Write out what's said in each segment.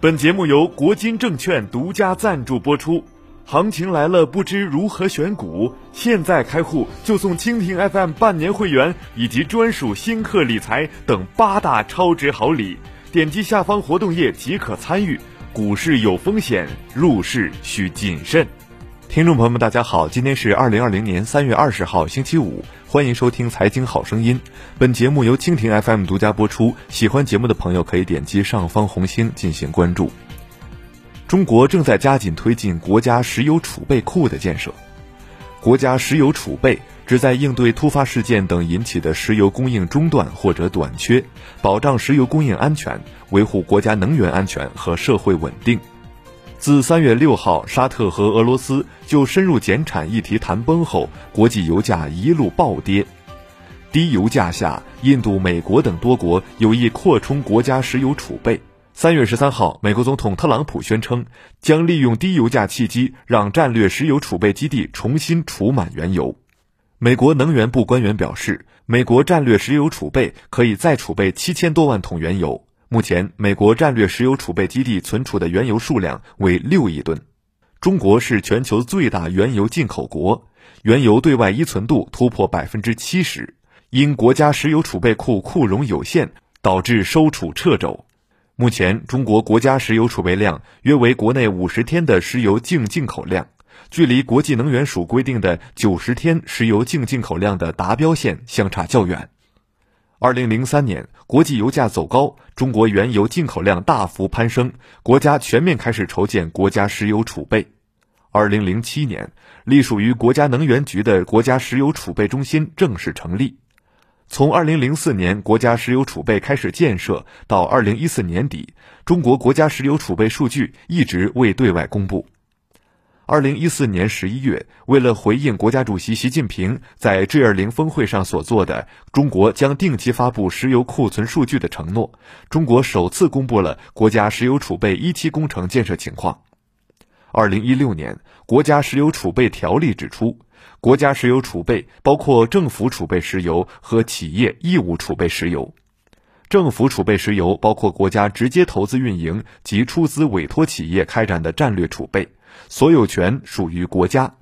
本节目由国金证券独家赞助播出。行情来了，不知如何选股？现在开户就送蜻蜓 FM 半年会员以及专属新客理财等八大超值好礼。点击下方活动页即可参与。股市有风险，入市需谨慎。听众朋友们，大家好，今天是二零二零年三月二十号，星期五，欢迎收听《财经好声音》。本节目由蜻蜓 FM 独家播出，喜欢节目的朋友可以点击上方红星进行关注。中国正在加紧推进国家石油储备库的建设。国家石油储备旨在应对突发事件等引起的石油供应中断或者短缺，保障石油供应安全，维护国家能源安全和社会稳定。自三月六号沙特和俄罗斯就深入减产议题谈崩后，国际油价一路暴跌。低油价下，印度、美国等多国有意扩充国家石油储备。三月十三号，美国总统特朗普宣称将利用低油价契机，让战略石油储备基地重新储满原油。美国能源部官员表示，美国战略石油储备可以再储备七千多万桶原油。目前，美国战略石油储备基地存储的原油数量为六亿吨。中国是全球最大原油进口国，原油对外依存度突破百分之七十。因国家石油储备库库容有限，导致收储掣肘。目前，中国国家石油储备量约为国内五十天的石油净进口量，距离国际能源署规定的九十天石油净进口量的达标线相差较远。二零零三年，国际油价走高，中国原油进口量大幅攀升，国家全面开始筹建国家石油储备。二零零七年，隶属于国家能源局的国家石油储备中心正式成立。从二零零四年国家石油储备开始建设到二零一四年底，中国国家石油储备数据一直未对外公布。二零一四年十一月，为了回应国家主席习近平在 G 二零峰会上所做的“中国将定期发布石油库存数据”的承诺，中国首次公布了国家石油储备一期工程建设情况。二零一六年，国家石油储备条例指出，国家石油储备包括政府储备石油和企业义务储备石油。政府储备石油包括国家直接投资运营及出资委托企业开展的战略储备。所有权属于国家，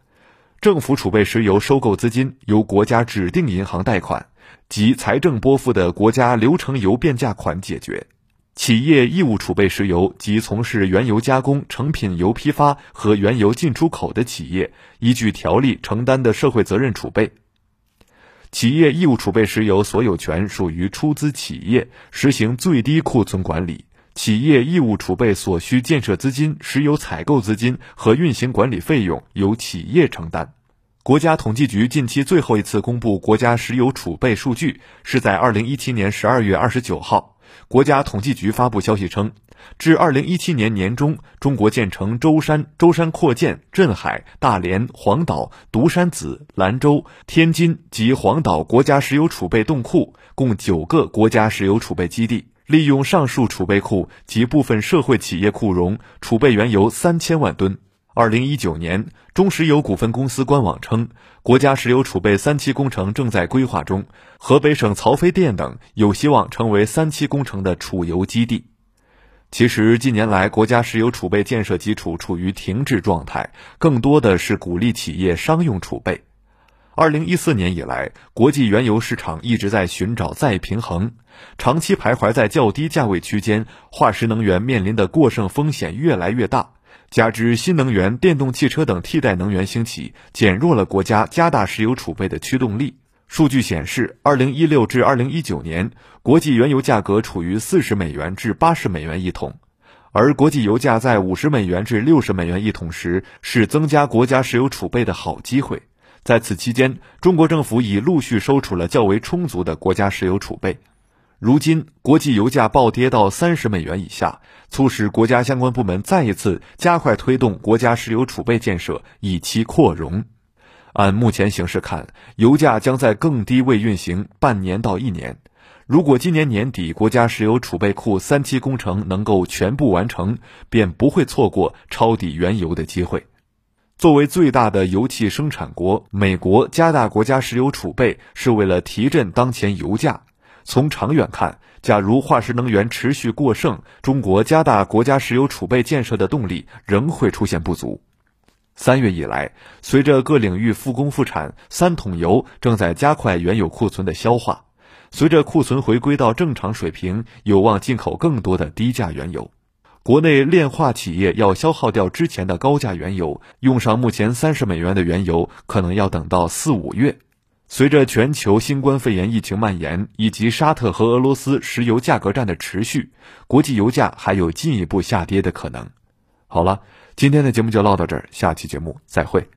政府储备石油收购资金由国家指定银行贷款及财政拨付的国家流程油变价款解决。企业义务储备石油及从事原油加工、成品油批发和原油进出口的企业，依据条例承担的社会责任储备。企业义务储备石油所有权属于出资企业，实行最低库存管理。企业义务储备所需建设资金、石油采购资金和运行管理费用由企业承担。国家统计局近期最后一次公布国家石油储备数据是在二零一七年十二月二十九号。国家统计局发布消息称，至二零一七年年中，中国建成舟山、舟山扩建、镇海、大连、黄岛、独山子、兰州、天津及黄岛国家石油储备冻库共九个国家石油储备基地。利用上述储备库及部分社会企业库容储备原油三千万吨。二零一九年，中石油股份公司官网称，国家石油储备三期工程正在规划中，河北省曹妃甸等有希望成为三期工程的储油基地。其实，近年来国家石油储备建设基础处于停滞状态，更多的是鼓励企业商用储备。二零一四年以来，国际原油市场一直在寻找再平衡，长期徘徊在较低价位区间，化石能源面临的过剩风险越来越大，加之新能源、电动汽车等替代能源兴起，减弱了国家加大石油储备的驱动力。数据显示，二零一六至二零一九年，国际原油价格处于四十美元至八十美元一桶，而国际油价在五十美元至六十美元一桶时，是增加国家石油储备的好机会。在此期间，中国政府已陆续收储了较为充足的国家石油储备。如今，国际油价暴跌到三十美元以下，促使国家相关部门再一次加快推动国家石油储备建设，以期扩容。按目前形势看，油价将在更低位运行半年到一年。如果今年年底国家石油储备库三期工程能够全部完成，便不会错过抄底原油的机会。作为最大的油气生产国，美国加大国家石油储备是为了提振当前油价。从长远看，假如化石能源持续过剩，中国加大国家石油储备建设的动力仍会出现不足。三月以来，随着各领域复工复产，三桶油正在加快原有库存的消化。随着库存回归到正常水平，有望进口更多的低价原油。国内炼化企业要消耗掉之前的高价原油，用上目前三十美元的原油，可能要等到四五月。随着全球新冠肺炎疫情蔓延，以及沙特和俄罗斯石油价格战的持续，国际油价还有进一步下跌的可能。好了，今天的节目就唠到这儿，下期节目再会。